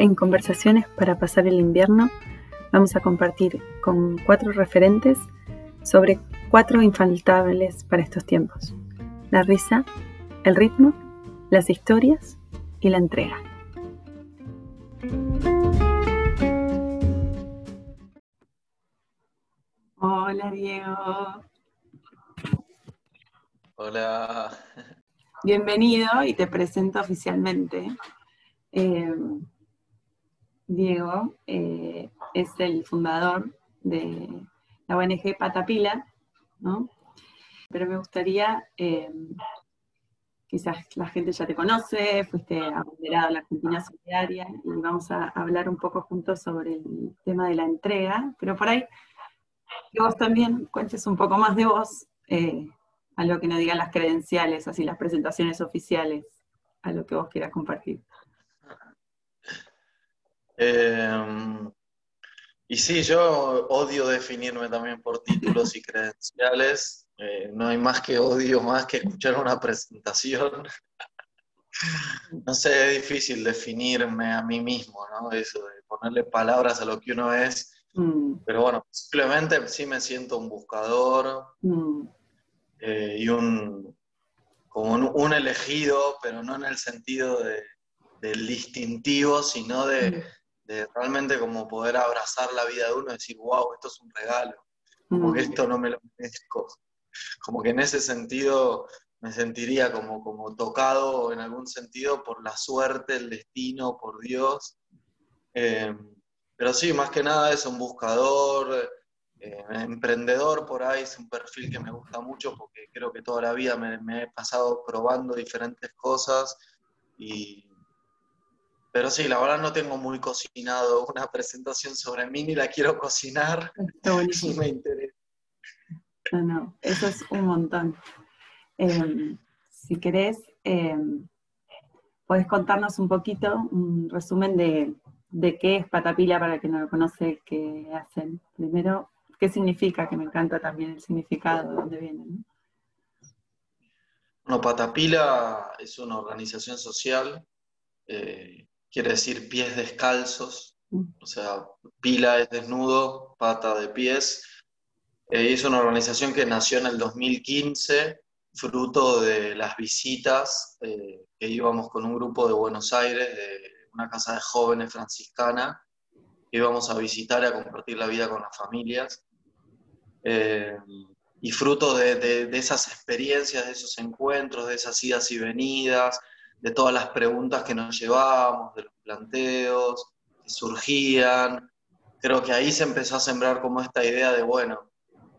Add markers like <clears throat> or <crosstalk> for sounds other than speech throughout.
En conversaciones para pasar el invierno vamos a compartir con cuatro referentes sobre cuatro infaltables para estos tiempos. La risa, el ritmo, las historias y la entrega. Hola Diego. Hola. Bienvenido y te presento oficialmente. Eh, Diego eh, es el fundador de la ONG Patapila, ¿no? Pero me gustaría, eh, quizás la gente ya te conoce, fuiste abanderado a la Argentina Solidaria y vamos a hablar un poco juntos sobre el tema de la entrega, pero por ahí que vos también cuentes un poco más de vos, eh, a lo que no digan las credenciales, así las presentaciones oficiales, a lo que vos quieras compartir. Em, y sí, yo odio definirme también por títulos y credenciales. Eh, no hay más que odio, más que escuchar una presentación. <laughs> no sé, es difícil definirme a mí mismo, ¿no? Eso de ponerle palabras a lo que uno es. Mm. Pero bueno, simplemente sí me siento un buscador mm. eh, y un como un, elegido, pero no en el sentido de, del distintivo, sino de, mm realmente como poder abrazar la vida de uno y decir, wow, esto es un regalo, como que mm. esto no me lo merezco. Como que en ese sentido me sentiría como, como tocado en algún sentido por la suerte, el destino, por Dios. Eh, pero sí, más que nada es un buscador, eh, emprendedor por ahí, es un perfil que me gusta mucho porque creo que toda la vida me, me he pasado probando diferentes cosas y, pero sí, la verdad no tengo muy cocinado una presentación sobre mí, ni la quiero cocinar. Está buenísimo. <laughs> me interesa. No, no, eso es un montón. Em, si querés, em, podés contarnos un poquito, un resumen de, qué es Patapila para quien no lo conoce, qué hacen. Primero, qué significa, que me encanta también el significado, de dónde viene. Bueno, Patapila es una organización social eh, quiere decir pies descalzos, mm. o sea, pila es desnudo, pata de pies. Eh, es una organización que nació en el 2015, fruto de las visitas eh, que íbamos con un grupo de Buenos Aires, de una casa de jóvenes franciscana, que íbamos a visitar y a compartir la vida con las familias. Eh, y fruto de, de, esas experiencias, de esos encuentros, de esas idas y venidas, de todas las preguntas que nos llevábamos, de los planteos que surgían. Creo que ahí se empezó a sembrar como esta idea de, bueno,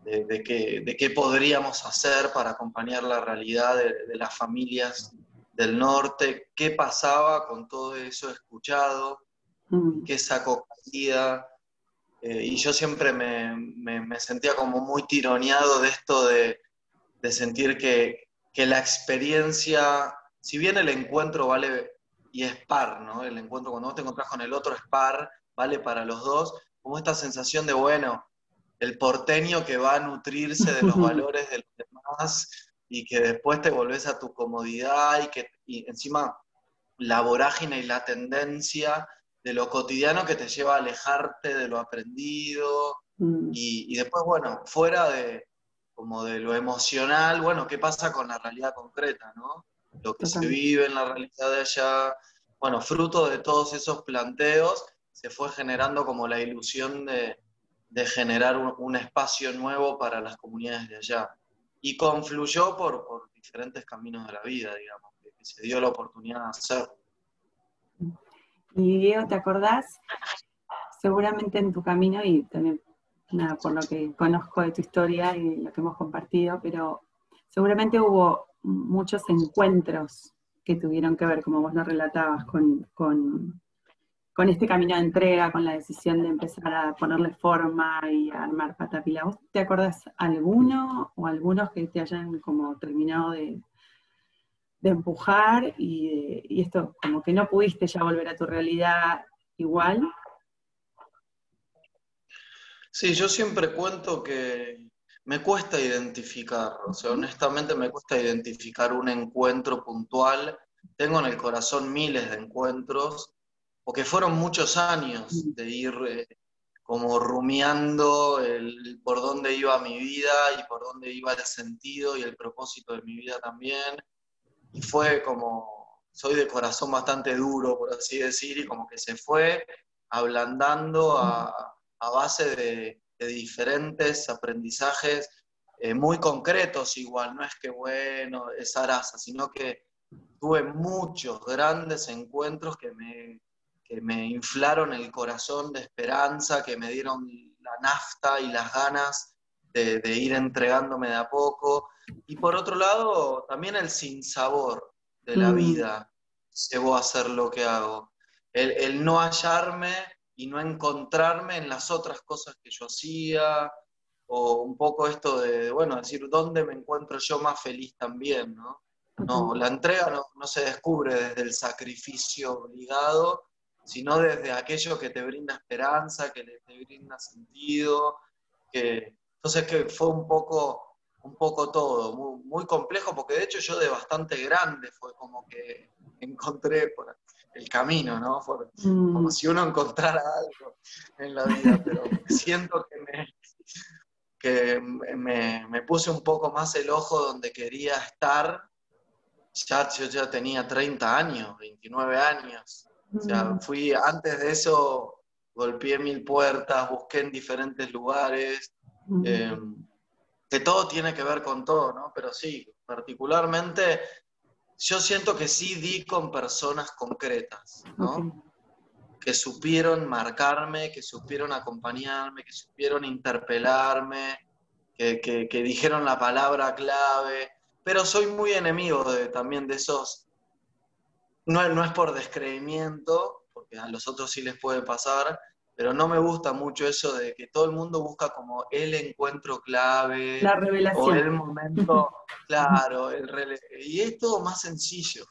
de, de, qué podríamos hacer para acompañar la realidad de, las familias del norte, qué pasaba con todo eso escuchado, mm. qué sacó eh, y yo siempre me, me, sentía como muy tironeado de esto de, de sentir que, que la experiencia si bien el encuentro vale y es par, ¿no? El encuentro cuando vos te encontrás con el otro es par, vale para los dos, como esta sensación de, bueno, el porteño que va a nutrirse de los <laughs> valores de los demás y que después te volvés a tu comodidad y que encima la vorágine y la tendencia de lo cotidiano que te lleva a alejarte de lo aprendido mm. y, y después, bueno, fuera de como de lo emocional, bueno, ¿qué pasa con la realidad concreta, no? Lo que se vive en la realidad de allá. Bueno, fruto de todos esos planteos se fue generando como la ilusión de, generar un, espacio nuevo para las comunidades de allá. Y confluyó por, diferentes caminos de la vida, digamos, que, se dio la oportunidad de hacerlo. Y Diego, ¿te acordás? Seguramente en tu camino y también nada, por lo que conozco de tu historia y lo que hemos compartido, pero seguramente hubo muchos encuentros que tuvieron que ver, como vos lo relatabas, con, este camino de entrega, con la decisión de empezar a ponerle forma y a armar Patapila. ¿Vos te acordás alguno o algunos que te hayan como terminado de, empujar y, y esto como que no pudiste ya volver a tu realidad igual? Sí, yo siempre cuento que me cuesta identificar, o sea, honestamente me cuesta identificar un encuentro puntual. Tengo en el corazón miles de encuentros, porque fueron muchos años de ir eh, como rumiando el, por dónde iba mi vida y por dónde iba el sentido y el propósito de mi vida también. Y fue como, soy de corazón bastante duro, por así decir, y como que se fue ablandando a, base de, diferentes aprendizajes eh, muy concretos igual, no es que bueno, esa raza, sino que tuve muchos grandes encuentros que me, me inflaron el corazón de esperanza, que me dieron la nafta y las ganas de, ir entregándome de a poco. Y por otro lado, también el sinsabor de la mm. vida llevó a hacer lo que hago. El, el, no hallarme y no encontrarme en las otras cosas que yo hacía, o un poco esto de, bueno, decir, ¿dónde me encuentro yo más feliz también? ¿no? No, la entrega no, se descubre desde el sacrificio obligado, sino desde aquello que te brinda esperanza, que te brinda sentido. Que, entonces que fue un poco, un poco todo, muy, complejo, porque de hecho yo de bastante grande fue como que <laughs> encontré por el camino, ¿no? Mm. Como si uno encontrara algo en la vida, pero siento que me, que me, me, puse un poco más el ojo donde quería estar ya, yo ya tenía 30 años, 29 años. O sea, mm. fui, antes de eso, golpeé mil puertas, busqué en diferentes lugares, mm. em, que todo tiene que ver con todo, ¿no? Pero sí, particularmente, yo siento que sí di con personas concretas, ¿no? Que supieron marcarme, que supieron acompañarme, que supieron interpelarme, que, que, que dijeron la palabra clave. Pero soy muy enemigo de, también de esos, no, no es por descreimiento, porque a los otros sí les puede pasar, pero no me gusta mucho eso de que todo el mundo busca como el encuentro clave. La revelación. O el momento, <laughs> claro, el y es todo más sencillo.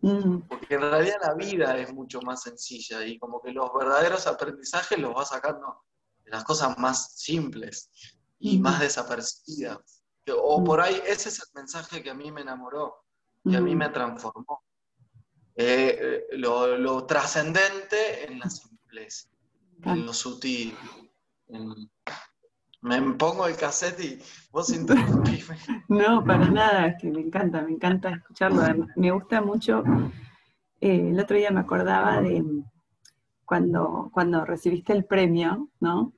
Mm. Porque en realidad la vida es mucho más sencilla y como que los verdaderos aprendizajes los va sacando de las cosas más simples y más desapercibidas. O mm. por ahí, ese es el mensaje que a mí me enamoró, que a mí mm. me transformó. Eh, eh, lo, trascendente en la simpleza, en lo sutil. Me pongo el cassette y vos interrumpime. <laughs> No, para nada, es que me encanta, me encanta escucharlo. Me gusta mucho. Eh, el otro día me acordaba de cuando, cuando recibiste el premio, ¿no?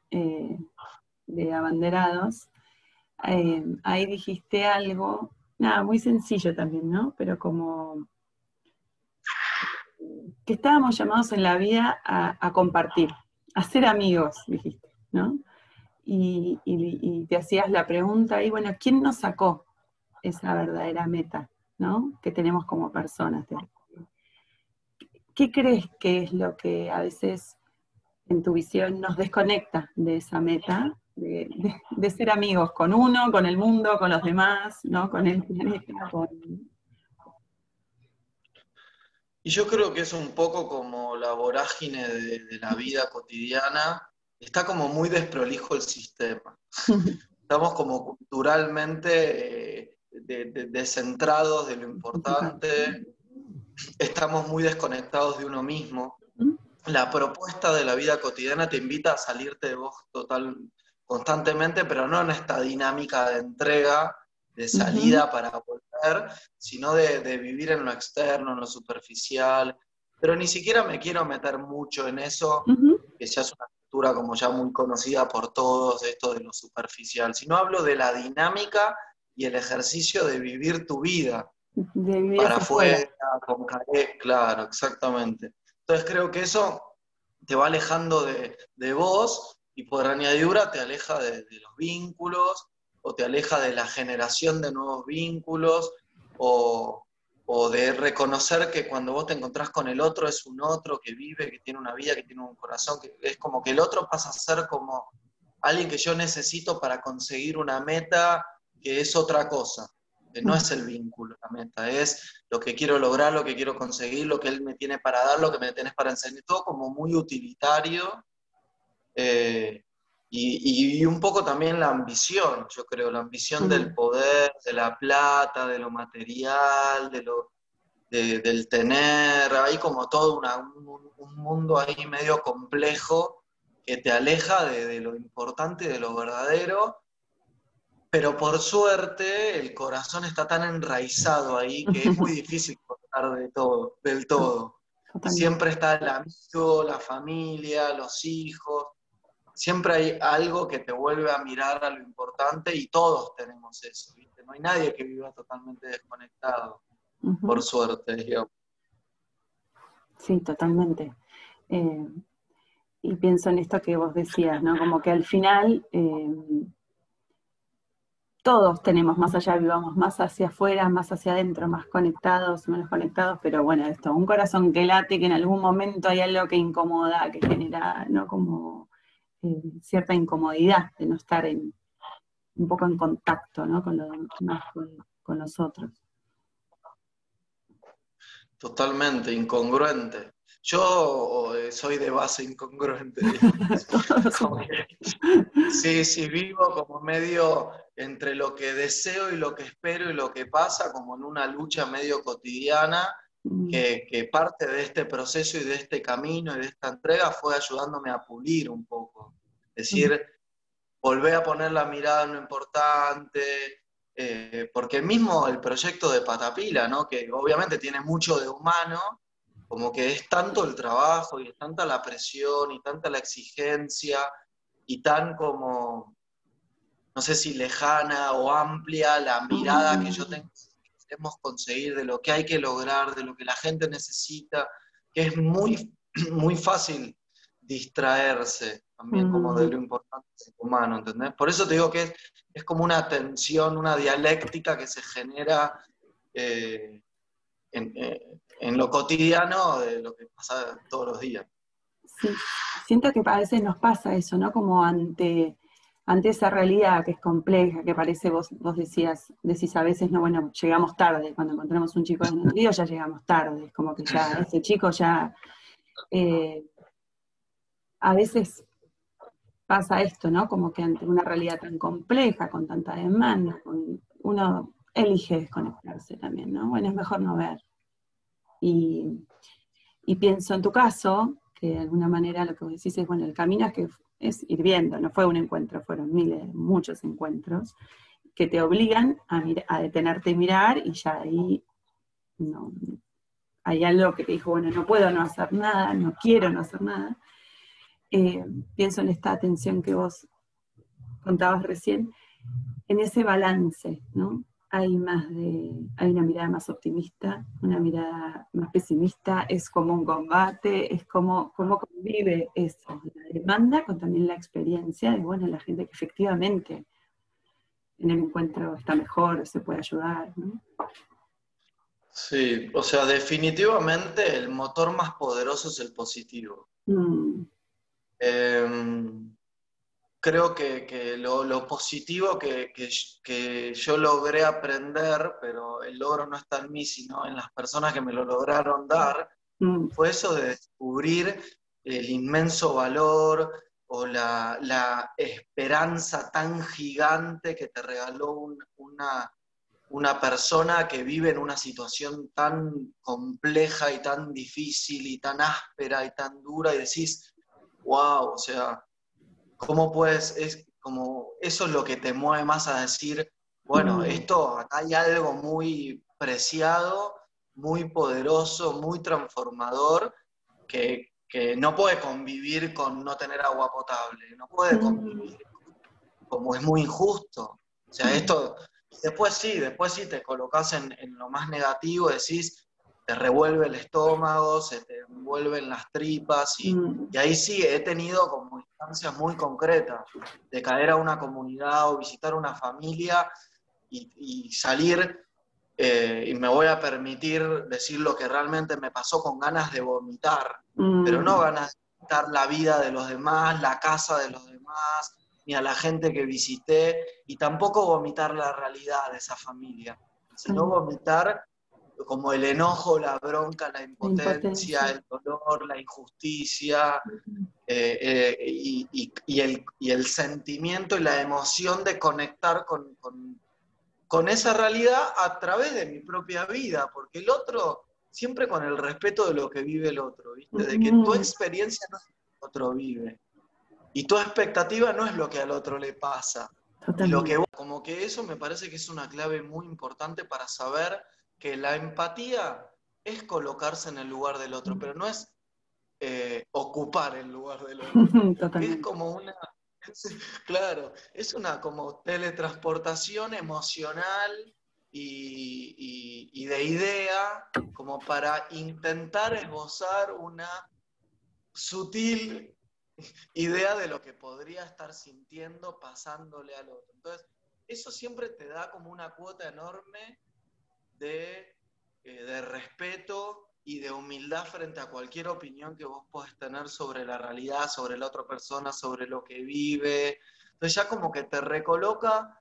de abanderados, eh, ahí dijiste algo, nada, muy sencillo también, ¿no? Pero como que estábamos llamados en la vida a, compartir, a ser amigos, dijiste, ¿no? Y, te hacías la pregunta, y bueno, ¿quién nos sacó esa verdadera meta, ¿no? Que tenemos como personas. ¿Qué crees que es lo que a veces en tu visión nos desconecta de esa meta de, ser amigos con uno, con el mundo, con los demás, ¿no? con el planeta. Y yo creo que es un poco como la vorágine de, la vida cotidiana. Está como muy desprolijo el sistema. <laughs> Estamos como culturalmente eh, descentrados de lo importante. Estamos muy desconectados de uno mismo la propuesta de la vida cotidiana te invita a salirte de vos total, constantemente, pero no en esta dinámica de entrega, de salida para volver, sino de, vivir en lo externo, en lo superficial. Pero ni siquiera me quiero meter mucho en eso, que ya es una cultura como ya muy conocida por todos, esto de lo superficial, sino hablo de la dinámica y el ejercicio de vivir tu vida. para afuera, con claro, exactamente. Entonces creo que eso te va alejando de, de vos y por añadidura te aleja de, los vínculos o te aleja de la generación de nuevos vínculos o, de reconocer que cuando vos te encontrás con el otro es un otro que vive, que tiene una vida, que tiene un corazón, que es como que el otro pasa a ser como alguien que yo necesito para conseguir una meta que es otra cosa, que no es el vínculo, la meta, es lo que quiero lograr, lo que quiero conseguir, lo que él me tiene para dar, lo que me tienes para enseñar, todo como muy utilitario eh, y, un poco también la ambición, yo creo, la ambición del poder, de la plata, de lo material, de lo, del tener, hay como todo un, mundo ahí medio complejo que te aleja de, lo importante, de lo verdadero, pero por suerte el corazón está tan enraizado ahí que es muy <laughs> difícil cortar de todo, del todo. Siempre está el amigo, la familia, los hijos, siempre hay algo que te vuelve a mirar a lo importante y todos tenemos eso, No hay nadie que viva totalmente desconectado por suerte, digamos. Sí, totalmente. Eh, y pienso en esto que vos decías, ¿no? Como que al final eh, todos tenemos más allá, vivamos más hacia afuera, más hacia adentro, más conectados, menos conectados, pero bueno, esto, un corazón que late, que en algún momento hay algo que incomoda, que genera, ¿no? Como eh, cierta incomodidad de no estar en, un poco en contacto, ¿no? Con, lo, más con, con los otros. Totalmente, incongruente. Yo eh, soy de base incongruente. <laughs> sí, sí, vivo como medio entre lo que deseo y lo que espero y lo que pasa, como en una lucha medio cotidiana, mm. que, parte de este proceso y de este camino y de esta entrega fue ayudándome a pulir un poco. Es decir, volver a poner la mirada en lo importante, eh, porque mismo el proyecto de Patapila, ¿no? que obviamente tiene mucho de humano, como que es tanto el trabajo y es tanta la presión y tanta la exigencia y tan como, no sé si lejana o amplia la mirada que yo tengo que queremos conseguir de lo que hay que lograr, de lo que la gente necesita, que es muy, <clears throat> muy fácil distraerse también como de lo importante humano, ¿entendés? Por eso te digo que es, como una tensión, una dialéctica que se genera eh, eh, en, lo cotidiano de lo que pasa todos los días. Sí, siento que a veces nos pasa eso, ¿no? Como ante, ante esa realidad que es compleja, que parece, vos, vos decías, decís a veces, no, bueno, llegamos tarde, cuando encontramos un chico en el río ya llegamos tarde, es como que ya <laughs> ese chico ya... Eh, a veces pasa esto, ¿no? Como que ante una realidad tan compleja, con tanta demanda, uno elige desconectarse también, ¿no? Bueno, es mejor no ver. Y, pienso en tu caso, que de alguna manera lo que vos decís es, bueno, el camino es que es ir viendo, no fue un encuentro, fueron miles, muchos encuentros, que te obligan a, a detenerte y mirar, y ya ahí no, hay algo que te dijo, bueno, no puedo no hacer nada, no quiero no hacer nada, eh, pienso en esta atención que vos contabas recién, en ese balance, ¿no? Hay más de, hay una mirada más optimista, una mirada más pesimista, es como un combate, es como cómo convive eso, la demanda con también la experiencia de, bueno, la gente que efectivamente en el encuentro está mejor, se puede ayudar, ¿no? Sí, o sea, definitivamente el motor más poderoso es el positivo. Mm. Em, creo que, lo, positivo que, yo logré aprender, pero el logro no está en mí, sino en las personas que me lo lograron dar, mm. fue eso de descubrir el inmenso valor o la, esperanza tan gigante que te regaló una, una persona que vive en una situación tan compleja y tan difícil y tan áspera y tan dura y decís, wow, o sea, ¿cómo puedes, es como, eso es lo que te mueve más a decir, bueno, mm. esto, acá hay algo muy preciado, muy poderoso, muy transformador, que, no puede convivir con no tener agua potable, no puede mm. convivir, como es muy injusto. O sea, esto, después sí, después sí te colocas en, en lo más negativo, decís, te revuelve el estómago, se te envuelven las tripas mm. y, ahí sí he tenido como instancias muy concretas de caer a una comunidad o visitar una familia y, salir eh, y me voy a permitir decir lo que realmente me pasó con ganas de vomitar, mm. pero no ganas de vomitar la vida de los demás, la casa de los demás, ni a la gente que visité y tampoco vomitar la realidad de esa familia, sino mm. vomitar como el enojo, la bronca, la impotencia, el dolor, la injusticia eh, eh, y, el, sentimiento y la emoción de conectar con, esa realidad a través de mi propia vida, porque el otro siempre con el respeto de lo que vive el otro, ¿viste? De que tu experiencia no es lo que el otro vive. Y tu expectativa no es lo que al otro le pasa. lo que, como que eso me parece que es una clave muy importante para saber que la empatía es colocarse en el lugar del otro, pero no es eh, ocupar el lugar del otro. <laughs> es como una, claro, es una como teletransportación emocional y, de idea como para intentar esbozar una sutil idea de lo que podría estar sintiendo pasándole al otro. Entonces, eso siempre te da como una cuota enorme de, eh, de respeto y de humildad frente a cualquier opinión que vos podés tener sobre la realidad, sobre la otra persona, sobre lo que vive. Entonces ya como que te recoloca,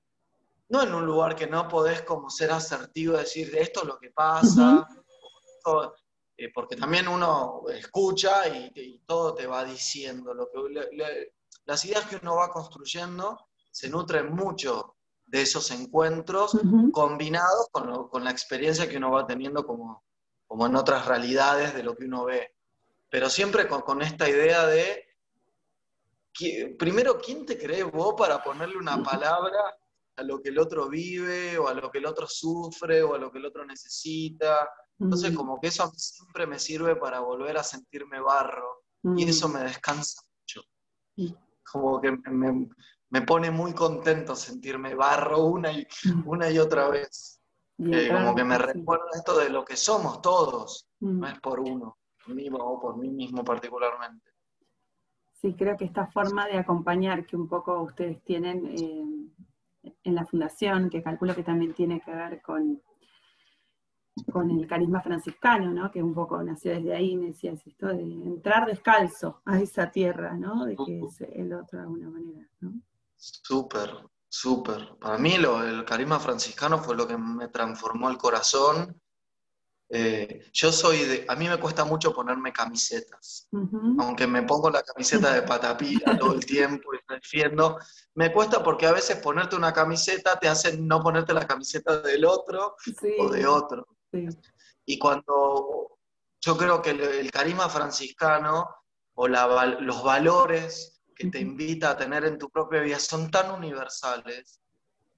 no en un lugar que no podés como ser asertivo, decir esto es lo que pasa, eh, porque también uno escucha y, todo te va diciendo. Lo que, las ideas que uno va construyendo se nutren mucho de esos encuentros combinados con, con la experiencia que uno va teniendo como, como en otras realidades de lo que uno ve. Pero siempre con, esta idea de, primero, ¿quién te cree vos para ponerle una palabra a lo que el otro vive, o a lo que el otro sufre, o a lo que el otro necesita? Entonces, como que eso siempre me sirve para volver a sentirme barro, y eso me descansa mucho. Como que me, me pone muy contento sentirme barro una y, una y otra vez como que me recuerda esto de lo que somos todos, no mm. es por uno, mismo o por mí mismo particularmente. Sí, creo que esta forma de acompañar que un poco ustedes tienen eh, en la fundación, que calculo que también tiene que ver con, con el carisma franciscano, ¿no? que un poco nació desde ahí, me decías esto de entrar descalzo a esa tierra, ¿no? de que es el otro de alguna manera. ¿no? Súper, Súper. Para mí el carisma franciscano fue lo que me transformó el corazón. Eh, yo soy de, a mí me cuesta mucho ponerme camisetas, aunque me pongo la camiseta de patapila todo el tiempo y defiendo, me cuesta porque a veces ponerte una camiseta te hace no ponerte la camiseta del otro o de otro. Y cuando yo creo que el, carisma franciscano o los valores que te invita a tener en tu propia vida son tan universales,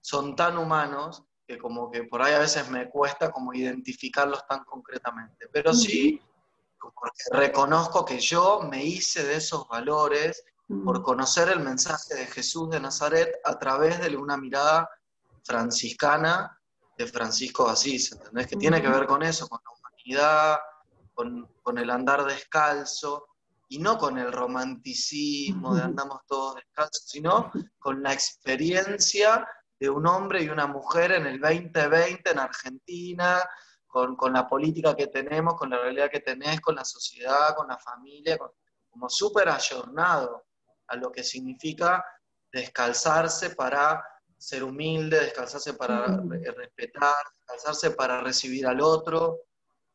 son tan humanos, que como que por ahí a veces me cuesta como identificarlos tan concretamente. Pero sí, porque reconozco que yo me hice de esos valores por conocer el mensaje de Jesús de Nazaret a través de una mirada franciscana de Francisco de Asís, ¿entendés? Que tiene que ver con eso, con la humanidad, con, con el andar descalzo, y no con el romanticismo de andamos todos descalzos, sino con la experiencia de un hombre y una mujer en el 2020 en Argentina, con, la política que tenemos, con la realidad que tenés, con la sociedad, con la familia, como súper ayornado a lo que significa descalzarse para ser humilde, descalzarse para respetar, descalzarse para recibir al otro,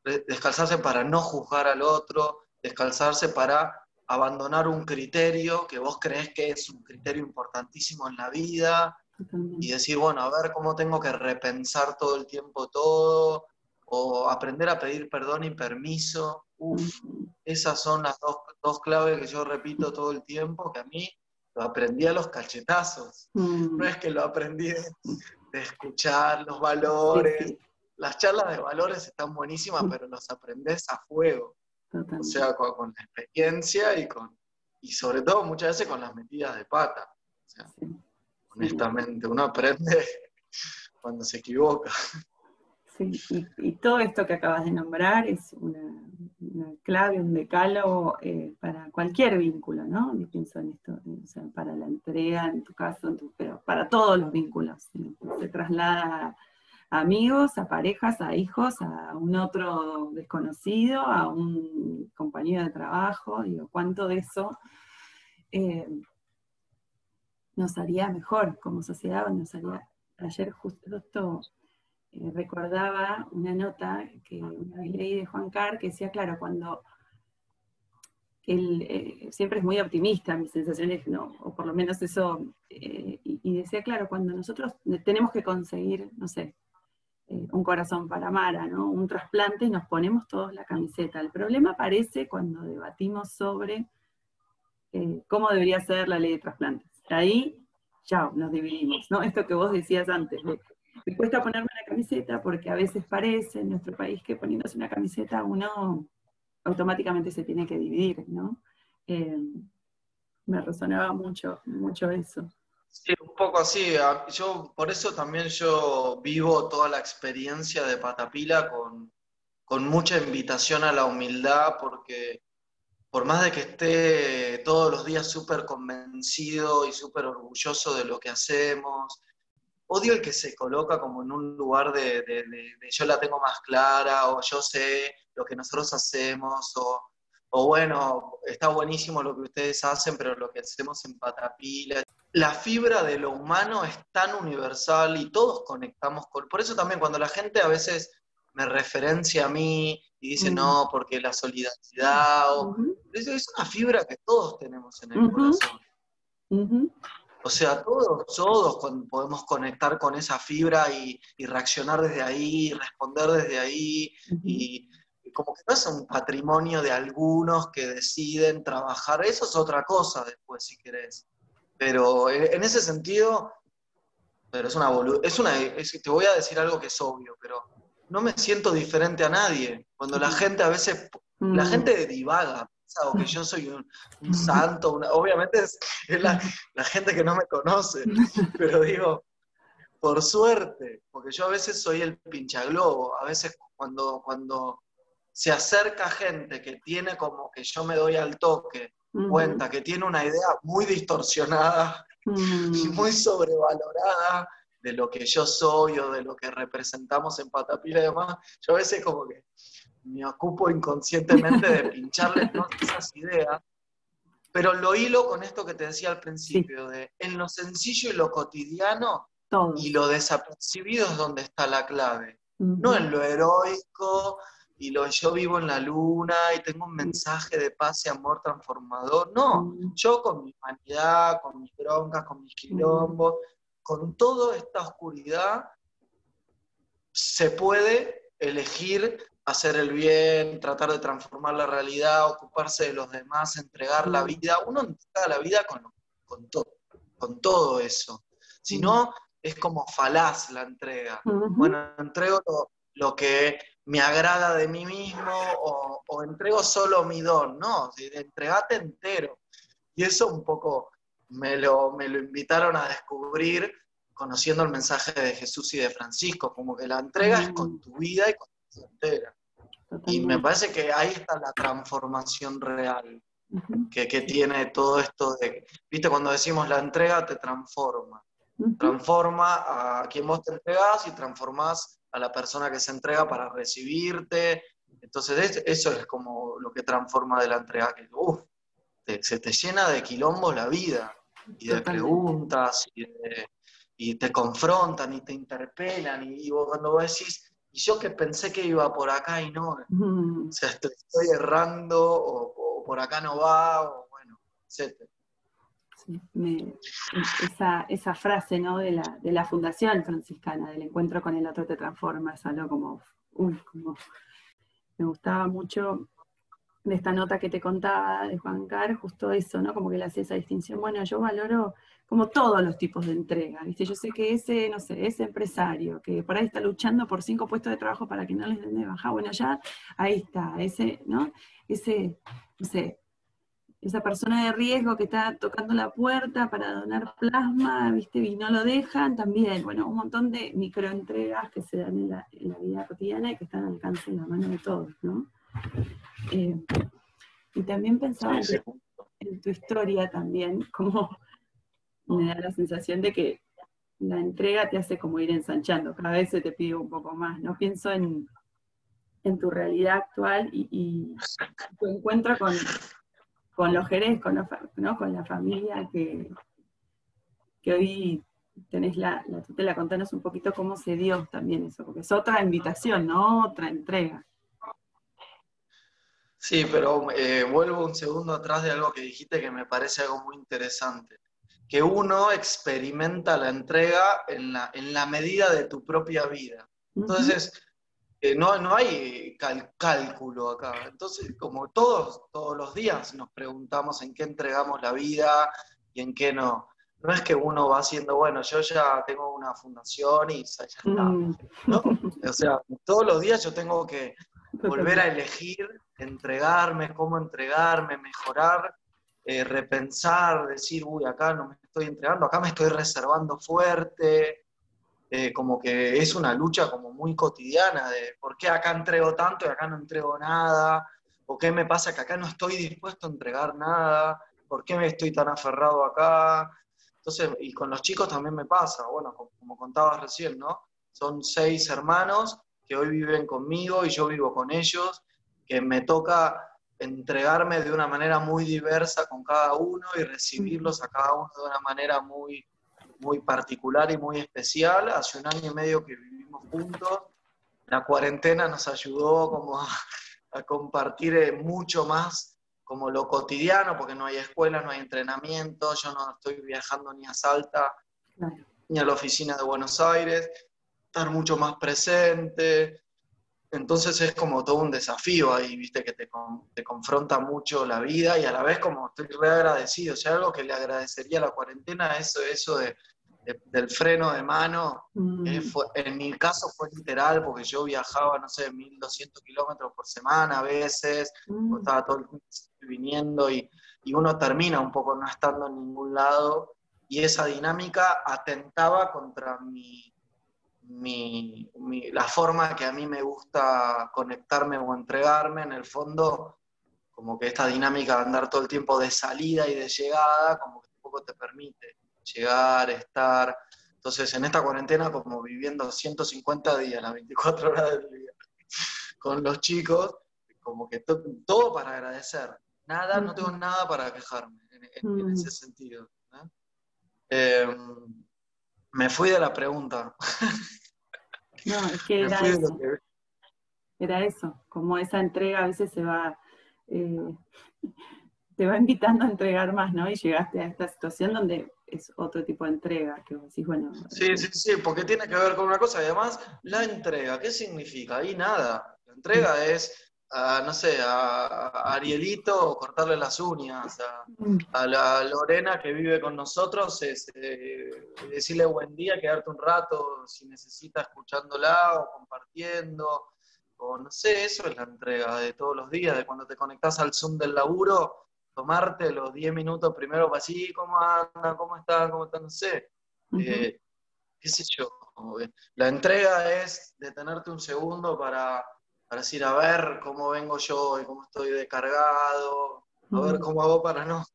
descalzarse para no juzgar al otro, descalzarse para abandonar un criterio que vos crees que es un criterio importantísimo en la vida y decir, bueno, a ver cómo tengo que repensar todo el tiempo todo o aprender a pedir perdón y permiso. Uf, esas son las dos, dos claves que yo repito todo el tiempo, que a mí lo aprendí a los cachetazos. Mm. No es que lo aprendí de, escuchar los valores. Las charlas de valores están buenísimas, mm. pero los aprendes a fuego. O sea, con, la experiencia y con y sobre todo muchas veces con las metidas de pata. Honestamente, uno aprende <laughs> cuando se equivoca. Sí, y, todo esto que acabas de nombrar es una, clave, un decálogo eh, para cualquier vínculo, ¿no? Yo pienso en esto, o sea, para la entrega, en tu caso, pero para todos los vínculos. Se traslada amigos, a parejas, a hijos, a un otro desconocido, a un compañero de trabajo, digo, cuánto de eso eh, nos haría mejor como sociedad, nos haría, ayer justo eh, recordaba una nota que una vez leí de Juan Carr que decía, claro, cuando él eh, siempre es muy optimista, mis sensaciones, no, o por lo menos eso, y, decía, claro, cuando nosotros tenemos que conseguir, no sé, eh, un corazón para Mara, ¿no? Un trasplante y nos ponemos todos la camiseta. El problema aparece cuando debatimos sobre eh, cómo debería ser la ley de trasplantes. Ahí ya nos dividimos, ¿no? Esto que vos decías antes, me cuesta ponerme la camiseta porque a veces parece en nuestro país que poniéndose una camiseta uno automáticamente se tiene que dividir, ¿no? Eh, me resonaba mucho, mucho eso. Sí, un poco así. Yo, por eso también yo vivo toda la experiencia de Patapila con, con mucha invitación a la humildad, porque por más de que esté todos los días súper convencido y súper orgulloso de lo que hacemos, odio el que se coloca como en un lugar de, yo la tengo más clara o yo sé lo que nosotros hacemos o, o, bueno, está buenísimo lo que ustedes hacen, pero lo que hacemos en Patapila. La fibra de lo humano es tan universal y todos conectamos con... Por eso también cuando la gente a veces me referencia a mí y dice, no, porque la solidaridad, o... es una fibra que todos tenemos en el corazón. O sea, todos, todos podemos conectar con esa fibra y, reaccionar desde ahí, responder desde ahí, y, como que no es un patrimonio de algunos que deciden trabajar, eso es otra cosa después, si querés. Pero en ese sentido, pero es una es una, te voy a decir algo que es obvio, pero no me siento diferente a nadie. Cuando la gente a veces, la mm. gente divaga, o que yo soy un, santo, obviamente es, la, gente que no me conoce, <laughs> pero digo, por suerte, porque yo a veces soy el pinchaglobo, a veces cuando, cuando se acerca gente que tiene como que yo me doy al toque, cuenta que tiene una idea muy distorsionada y muy sobrevalorada de lo que yo soy o de lo que representamos en Patapila y demás, yo a veces como que me ocupo inconscientemente de pincharle <laughs> todas esas ideas, pero lo hilo con esto que te decía al principio, de en lo sencillo y lo cotidiano y lo desapercibido es donde está la clave, no en lo heroico y lo yo vivo en la luna y tengo un mensaje de paz y amor transformador, no, yo con mi humanidad, con mis broncas, con mis quilombos, con toda esta oscuridad, se puede elegir hacer el bien, tratar de transformar la realidad, ocuparse de los demás, entregar la vida. Uno entrega la vida con, con, todo, con todo eso. Si no, es como falaz la entrega. Bueno, entrego lo, que me agrada de mí mismo o, entrego solo mi don. No, entregate entero. Y eso un poco me lo, me lo invitaron a descubrir conociendo el mensaje de Jesús y de Francisco, como que la entrega es con tu vida y con tu entera. Y me parece que ahí está la transformación real que, tiene todo esto de, viste, cuando decimos la entrega te transforma. Transforma a quien vos te entregás y transformás a la persona que se entrega para recibirte. Entonces eso es como lo que transforma de la entrega, que se te llena de quilombos la vida y de preguntas y, te confrontan y te interpelan y, y vos cuando vos decís, y yo que pensé que iba por acá y no, o sea, estoy, errando o, por acá no va, o bueno, etc. esa, frase ¿no? de, la, de la fundación franciscana, del encuentro con el otro te transforma, es algo como, como me gustaba mucho de esta nota que te contaba de Juan Car, justo eso, ¿no? Como que le hace esa distinción. Bueno, yo valoro como todos los tipos de entrega, ¿viste? Yo sé que ese, no sé, ese empresario que por ahí está luchando por cinco puestos de trabajo para que no les den de baja, bueno, ya ahí está, ese, ¿no? Ese, no sé, esa persona de riesgo que está tocando la puerta para donar plasma, ¿viste? Y no lo dejan, también, bueno, un montón de microentregas que se dan en la, en la vida cotidiana y que están al alcance de la mano de todos, ¿no? Eh, y también pensaba en tu historia también, como me da la sensación de que la entrega te hace como ir ensanchando, cada vez se te pide un poco más, ¿no? Pienso en, tu realidad actual y, tu encuentro con, con los Jerez, con, con la familia que, que hoy tenés la, la tutela, contanos un poquito cómo se dio también eso, porque es otra invitación, ¿no? Otra entrega. Sí, pero eh, vuelvo un segundo atrás de algo que dijiste que me parece algo muy interesante. Que uno experimenta la entrega en la, en la medida de tu propia vida. Entonces, no, no hay cálculo acá. Entonces, como todos, todos los días nos preguntamos en qué entregamos la vida y en qué no. No es que uno va haciendo, bueno, yo ya tengo una fundación y ya está. Mm. ¿no? O sea, todos los días yo tengo que volver a elegir, entregarme, cómo entregarme, mejorar, eh, repensar, decir, uy, acá no me estoy entregando, acá me estoy reservando fuerte, eh, como que es una lucha como muy cotidiana de por qué acá entrego tanto y acá no entrego nada, o qué me pasa que acá no estoy dispuesto a entregar nada, por qué me estoy tan aferrado acá. Entonces, y con los chicos también me pasa, bueno, como, como contabas recién, ¿no? Son seis hermanos que hoy viven conmigo y yo vivo con ellos, que me toca entregarme de una manera muy diversa con cada uno y recibirlos a cada uno de una manera muy, muy particular y muy especial. Hace un año y medio que vivimos juntos. La cuarentena nos ayudó como a, compartir eh, mucho más como lo cotidiano, porque no hay escuela, no hay entrenamiento, yo no estoy viajando ni a Salta, ni a la oficina de Buenos Aires, estar mucho más presente, entonces es como todo un desafío ahí, viste, que te, te, confronta mucho la vida y a la vez como estoy re agradecido. O sea, algo que le agradecería a la cuarentena, eso, eso de, del freno de mano, mm. eh, en mi caso fue literal porque yo viajaba, no sé, 1200 kilómetros por semana a veces, mm. estaba todo el tiempo viniendo y, y uno termina un poco no estando en ningún lado y esa dinámica atentaba contra mi mi, la forma que a mí me gusta conectarme o entregarme, en el fondo, como que esta dinámica de andar todo el tiempo de salida y de llegada, como que tampoco te permite llegar, estar. Entonces, en esta cuarentena, como viviendo 150 días, las 24 horas del día, con los chicos, como que todo para agradecer. Nada, no tengo nada para quejarme en, ese sentido. Em, me fui de la pregunta. <laughs> No, es que era eso. Era eso, como esa entrega a veces se va, eh, <laughs> te va invitando a entregar más, ¿no? Y llegaste a esta situación donde es otro tipo de entrega, que vos decís, bueno. Sí, eh, sí, sí, porque tiene que ver con una cosa y además la entrega, ¿qué significa? Ahí nada. La entrega es a, no sé, a, Arielito cortarle las uñas, mm. a, la Lorena que vive con nosotros, es, eh, decirle buen día, quedarte un rato si necesita escuchándola o compartiendo, o no sé, eso es la entrega de todos los días, de cuando te conectas al Zoom del laburo, tomarte los 10 minutos primero para así, ¿cómo anda? ¿Cómo está? ¿Cómo está? No sé. Eh, ¿Qué sé yo? La entrega es detenerte un segundo para para decir, a ver cómo vengo yo y cómo estoy descargado, a ver cómo hago para no,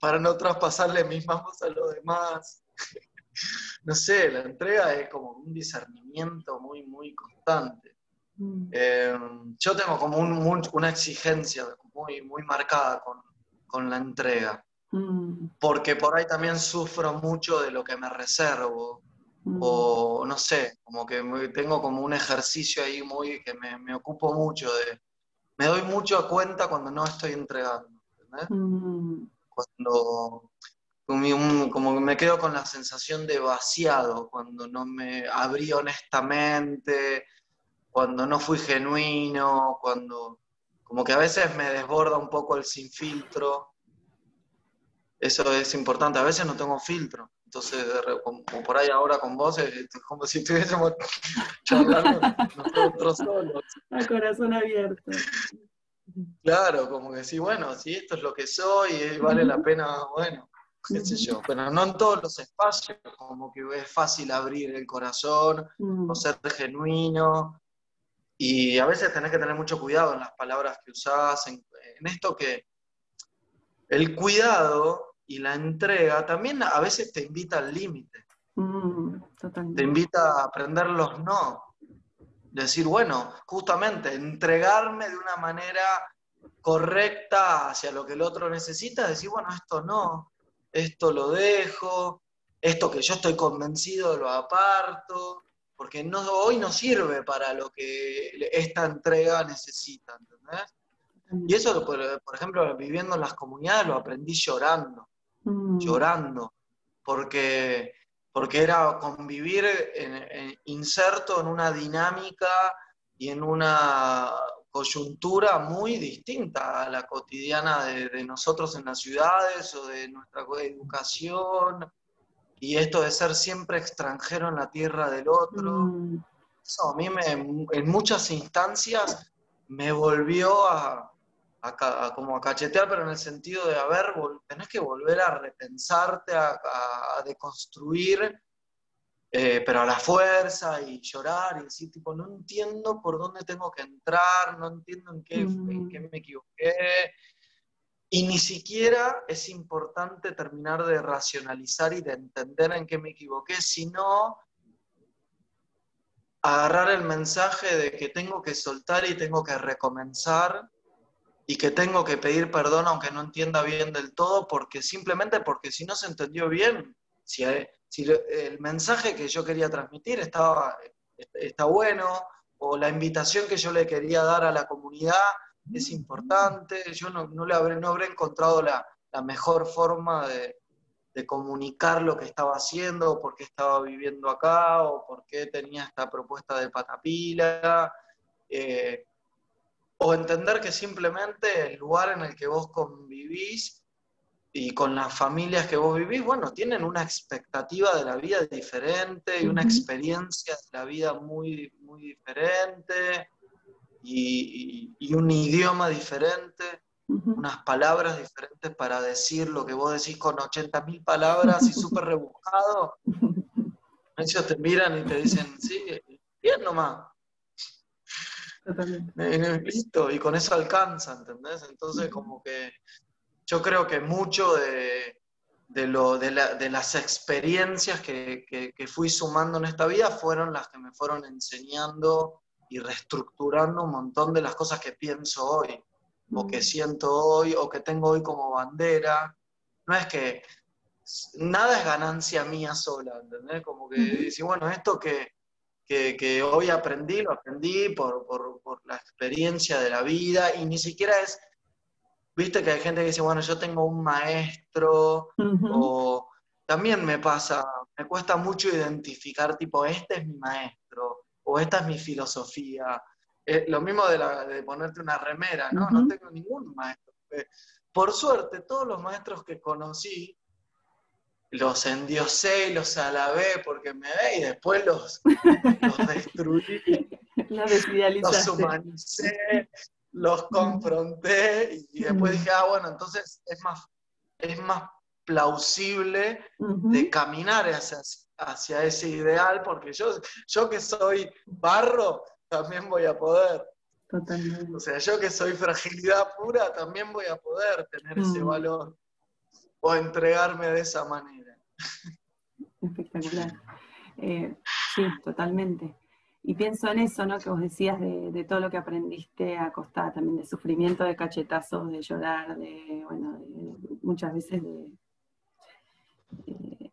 para no traspasarle mis manos a los demás. <laughs> no sé, la entrega es como un discernimiento muy, muy constante. Mm. Eh, yo tengo como una exigencia muy, muy marcada con, con la entrega, mm. porque por ahí también sufro mucho de lo que me reservo, Mm. O no sé, como que tengo como un ejercicio ahí muy que me, ocupo mucho de. Me doy mucho cuenta cuando no estoy entregando. ¿entendés? Mm. Cuando como, me quedo con la sensación de vaciado, cuando no me abrí honestamente, cuando no fui genuino, cuando como que a veces me desborda un poco el sin filtro. Eso es importante, a veces no tengo filtro. Entonces, como por ahí ahora con vos, es como si estuviésemos <laughs> charlando nosotros solos. A corazón abierto. Claro, como que sí, bueno, si esto es lo que soy, y vale la pena, bueno, qué sé yo. Pero no en todos los espacios, como que es fácil abrir el corazón mm. o ser genuino. Y a veces tenés que tener mucho cuidado en las palabras que usás, en, en esto que el cuidado y la entrega también a veces te invita al límite. Mm, te invita a aprender los no. Decir, bueno, justamente entregarme de una manera correcta hacia lo que el otro necesita, decir, bueno, esto no, esto lo dejo, esto que yo estoy convencido lo aparto, porque no, hoy no sirve para lo que esta entrega necesita, ¿entendés? Y eso, por, por ejemplo, viviendo en las comunidades lo aprendí llorando. Mm. llorando, porque, porque era convivir inserto en una dinámica y en una coyuntura muy distinta a la cotidiana de, nosotros en las ciudades o de nuestra educación, y esto de ser siempre extranjero en la tierra del otro. Mm. Eso a mí me, en muchas instancias me volvió a, como a cachetear, pero en el sentido de, a ver, tenés que volver a repensarte, a, deconstruir, eh, pero a la fuerza y llorar y decir, tipo, no entiendo por dónde tengo que entrar, no entiendo en qué, en qué me equivoqué. Y ni siquiera es importante terminar de racionalizar y de entender en qué me equivoqué, sino agarrar el mensaje de que tengo que soltar y tengo que recomenzar y que tengo que pedir perdón aunque no entienda bien del todo, porque simplemente porque si no se entendió bien, si, si el mensaje que yo quería transmitir estaba, está bueno, o la invitación que yo le quería dar a la comunidad es importante, yo no, no le habré, no habré encontrado la, la mejor forma de, de, comunicar lo que estaba haciendo, o por qué estaba viviendo acá, o por qué tenía esta propuesta de patapila. Eh, o entender que simplemente el lugar en el que vos convivís y con las familias que vos vivís, bueno, tienen una expectativa de la vida diferente y una experiencia de la vida muy, muy diferente y, un idioma diferente, unas palabras diferentes para decir lo que vos decís con 80.000 palabras y súper rebuscado. <laughs> Ellos te miran y te dicen, sí, bien nomás. Listo, y con eso alcanza, ¿entendés? Entonces, como que yo creo que mucho de, lo, de, las experiencias que, fui sumando en esta vida fueron las que me fueron enseñando y reestructurando un montón de las cosas que pienso hoy, o que siento hoy, o que tengo hoy como bandera. No es que nada es ganancia mía sola, ¿entendés? Como que dice, bueno, esto que, que, hoy aprendí, lo aprendí por, la experiencia de la vida y ni siquiera es, viste que hay gente que dice, bueno, yo tengo un maestro o también me pasa, me cuesta mucho identificar tipo, este es mi maestro o esta es mi filosofía. Eh, lo mismo de, ponerte una remera, ¿no? No tengo ningún maestro. Por suerte, todos los maestros que conocí los endiosé y los alabé porque me ve y después los, los destruí, <laughs> los humanicé, los confronté y, después dije, ah, bueno, entonces es más, es más plausible de caminar hacia, hacia, ese ideal porque yo, yo que soy barro también voy a poder. Totalmente. O sea, yo que soy fragilidad pura también voy a poder tener ese valor o entregarme de esa manera. <laughs> Espectacular. Eh, sí, totalmente. Y pienso en eso, ¿no? Que vos decías de, todo lo que aprendiste a costa también de sufrimiento, de cachetazos, de llorar, de, bueno, muchas veces de,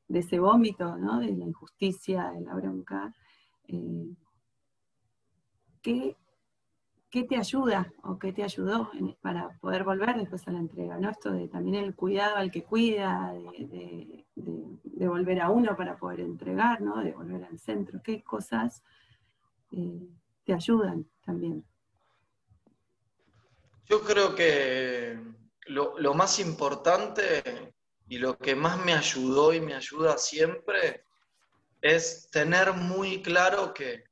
de, ese vómito, ¿no? De la injusticia, de la bronca. Eh, ¿qué, ¿Qué te ayuda o qué te ayudó para poder volver después a la entrega? ¿no? Esto de también el cuidado al que cuida, de, volver a uno para poder entregar, ¿no? de volver al centro. ¿Qué cosas eh, te ayudan también? Yo creo que lo, lo más importante y lo que más me ayudó y me ayuda siempre es tener muy claro que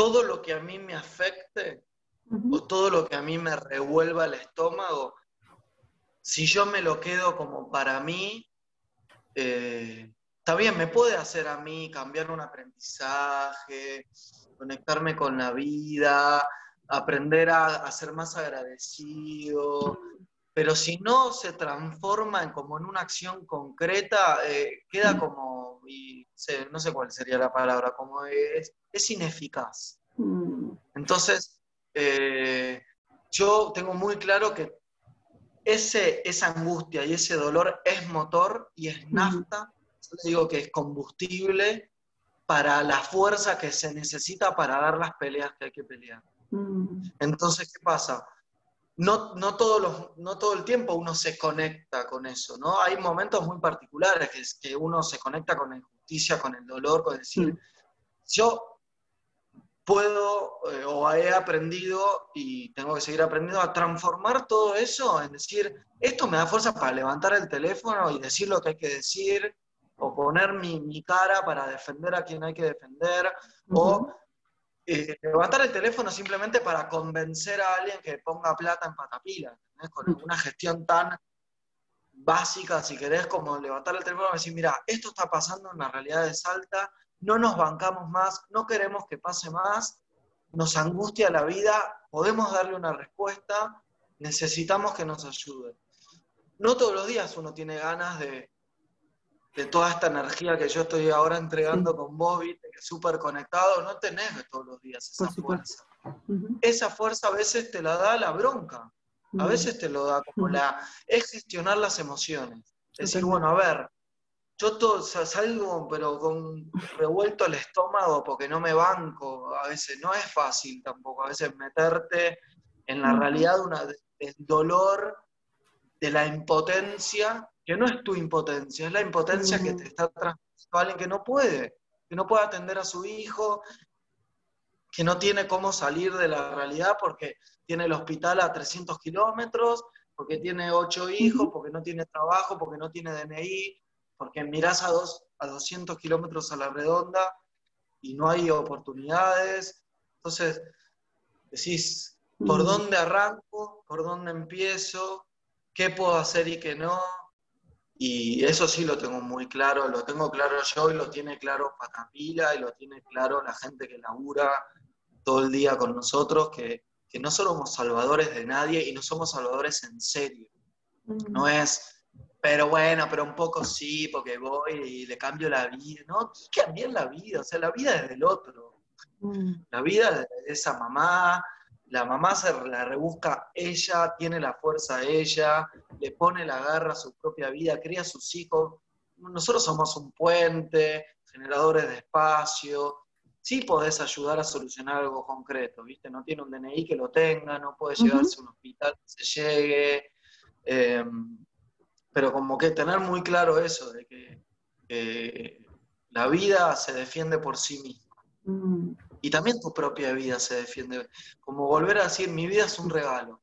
todo lo que a mí me afecte o todo lo que a mí me revuelva el estómago, si yo me lo quedo como para mí, eh, está bien, me puede hacer a mí cambiar un aprendizaje, conectarme con la vida, aprender a, ser más agradecido, pero si no se transforma en, como en una acción concreta, eh, queda como, y no sé cuál sería la palabra, como es, es ineficaz. Mm. Entonces, eh, yo tengo muy claro que ese, esa angustia y ese dolor es motor y es mm. nafta, yo digo que es combustible para la fuerza que se necesita para dar las peleas que hay que pelear. Mm. Entonces, ¿qué pasa? No, no, los, no todo el tiempo uno se conecta con eso, ¿no? Hay momentos muy particulares que, que uno se conecta con la injusticia, con el dolor, con decir, mm. yo puedo eh, o he aprendido y tengo que seguir aprendiendo a transformar todo eso en decir, esto me da fuerza para levantar el teléfono y decir lo que hay que decir, o poner mi, cara para defender a quien hay que defender, o eh, levantar el teléfono simplemente para convencer a alguien que ponga plata en patapila, con una gestión tan básica, si querés, como levantar el teléfono y decir, mira, esto está pasando en la realidad de Salta, no nos bancamos más, no queremos que pase más, nos angustia la vida, podemos darle una respuesta, necesitamos que nos ayude. No todos los días uno tiene ganas de, de toda esta energía que yo estoy ahora entregando con Bobby, súper conectado, no tenés todos los días esa fuerza. Esa fuerza a veces te la da la bronca, a veces te lo da como la... es gestionar las emociones. Es decir, bueno, a ver, yo todo, salgo, pero con revuelto el estómago porque no me banco. A veces no es fácil tampoco. A veces meterte en la realidad del dolor, de la impotencia, que no es tu impotencia, es la impotencia que te está transmitiendo alguien que no puede, que no puede atender a su hijo, que no tiene cómo salir de la realidad porque tiene el hospital a 300 kilómetros, porque tiene ocho hijos, porque no tiene trabajo, porque no tiene DNI, porque mirás a, dos, a 200 kilómetros a la redonda y no hay oportunidades. Entonces, decís, ¿por dónde arranco? ¿Por dónde empiezo? ¿Qué puedo hacer y qué no? Y eso sí lo tengo muy claro, lo tengo claro yo y lo tiene claro Patapila y lo tiene claro la gente que labura todo el día con nosotros, que, que no somos salvadores de nadie y no somos salvadores en serio. No es pero bueno, pero un poco sí, porque voy y le cambio la vida. No, cambiar la vida, o sea, la vida es del otro. La vida de esa mamá, la mamá se la rebusca ella, tiene la fuerza ella, le pone la garra a su propia vida, cría a sus hijos. Nosotros somos un puente, generadores de espacio. Sí podés ayudar a solucionar algo concreto, ¿viste? No tiene un DNI que lo tenga, no puede llevarse a un hospital que se llegue. Em, pero como que tener muy claro eso, de que la vida se defiende por sí misma. Mm. Y también tu propia vida se defiende. Como volver a decir, mi vida es un regalo.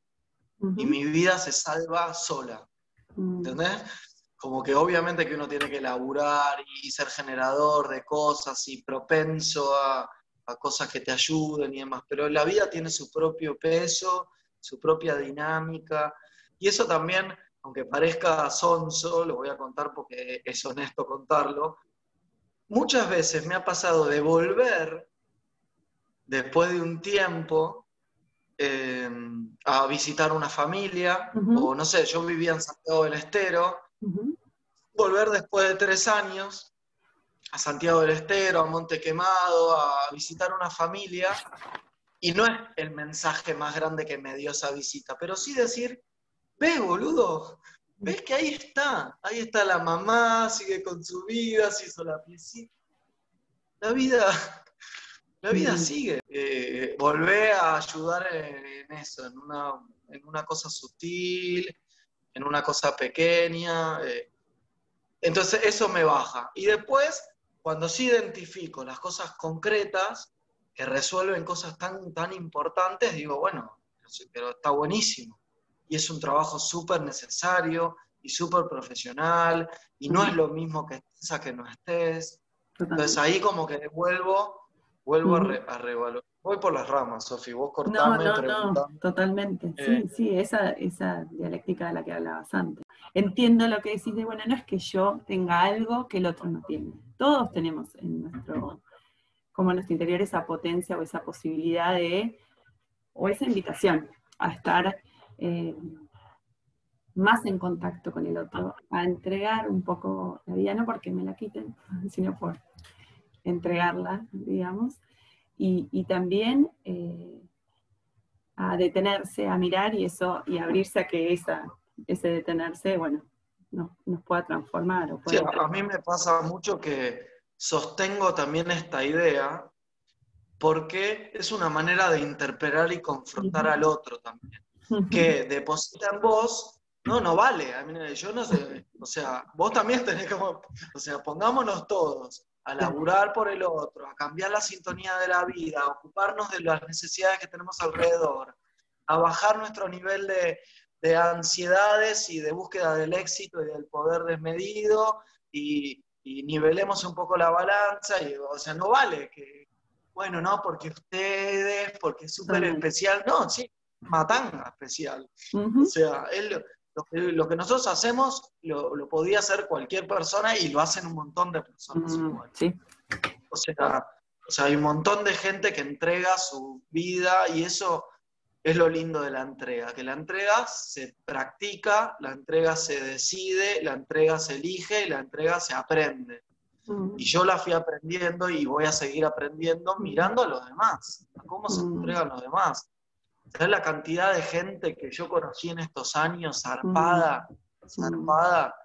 Y mi vida se salva sola. Mm. ¿Entendés? Como que obviamente que uno tiene que laburar y ser generador de cosas y propenso a, a cosas que te ayuden y demás. Pero la vida tiene su propio peso, su propia dinámica. Y eso también aunque parezca sonso, lo voy a contar porque es honesto contarlo, muchas veces me ha pasado de volver después de un tiempo eh, a visitar una familia, o no sé, yo vivía en Santiago del Estero, volver después de tres años a Santiago del Estero, a Monte Quemado, a visitar una familia, y no es el mensaje más grande que me dio esa visita, pero sí decir, Ve, boludo, ves que ahí está, ahí está la mamá, sigue con su vida, se hizo la piecita. La vida, la vida mm. sigue. Eh, volvé a ayudar en, eso, en una, en una, cosa sutil, en una cosa pequeña. Eh. Entonces eso me baja. Y después, cuando sí identifico las cosas concretas que resuelven cosas tan, tan importantes, digo, bueno, pero está buenísimo y es un trabajo súper necesario y súper profesional y no es lo mismo que estés a que no estés. Entonces ahí como que vuelvo, vuelvo a, revalorar. Voy por las ramas, Sofi, vos cortame. No, no, no, totalmente. Sí, eh. sí, esa, esa dialéctica de la que hablabas antes. Entiendo lo que decís de, bueno, no es que yo tenga algo que el otro no tiene. Todos tenemos en nuestro, como en nuestro interior esa potencia o esa posibilidad de, o esa invitación a estar eh, más en contacto con el otro, a entregar un poco la vida, no porque me la quiten, <laughs> sino por entregarla, digamos, y, también eh, a detenerse, a mirar y eso, y abrirse a que esa, ese detenerse, bueno, no, nos pueda transformar. O a mí me pasa mucho que sostengo también esta idea porque es una manera de interpelar y confrontar al otro también. que deposita en vos, no, no vale. Yo no sé, o sea, vos también tenés que, o sea, pongámonos todos a laburar por el otro, a cambiar la sintonía de la vida, a ocuparnos de las necesidades que tenemos alrededor, a bajar nuestro nivel de, de ansiedades y de búsqueda del éxito y del poder desmedido y, nivelemos un poco la balanza. Y, o sea, no vale que, bueno, no, porque ustedes, porque es súper especial. No, sí, matanga especial. O sea, él, lo, que, nosotros hacemos lo, podía hacer cualquier persona y lo hacen un montón de personas. sí. O sea, o sea, hay un montón de gente que entrega su vida y eso es lo lindo de la entrega, que la entrega se practica, la entrega se decide, la entrega se elige y la entrega se aprende. Mm. Y yo la fui aprendiendo y voy a seguir aprendiendo mirando a los demás, a cómo se mm. entregan los demás. ¿Sabes la cantidad de gente que yo conocí en estos años, zarpada, mm. zarpada,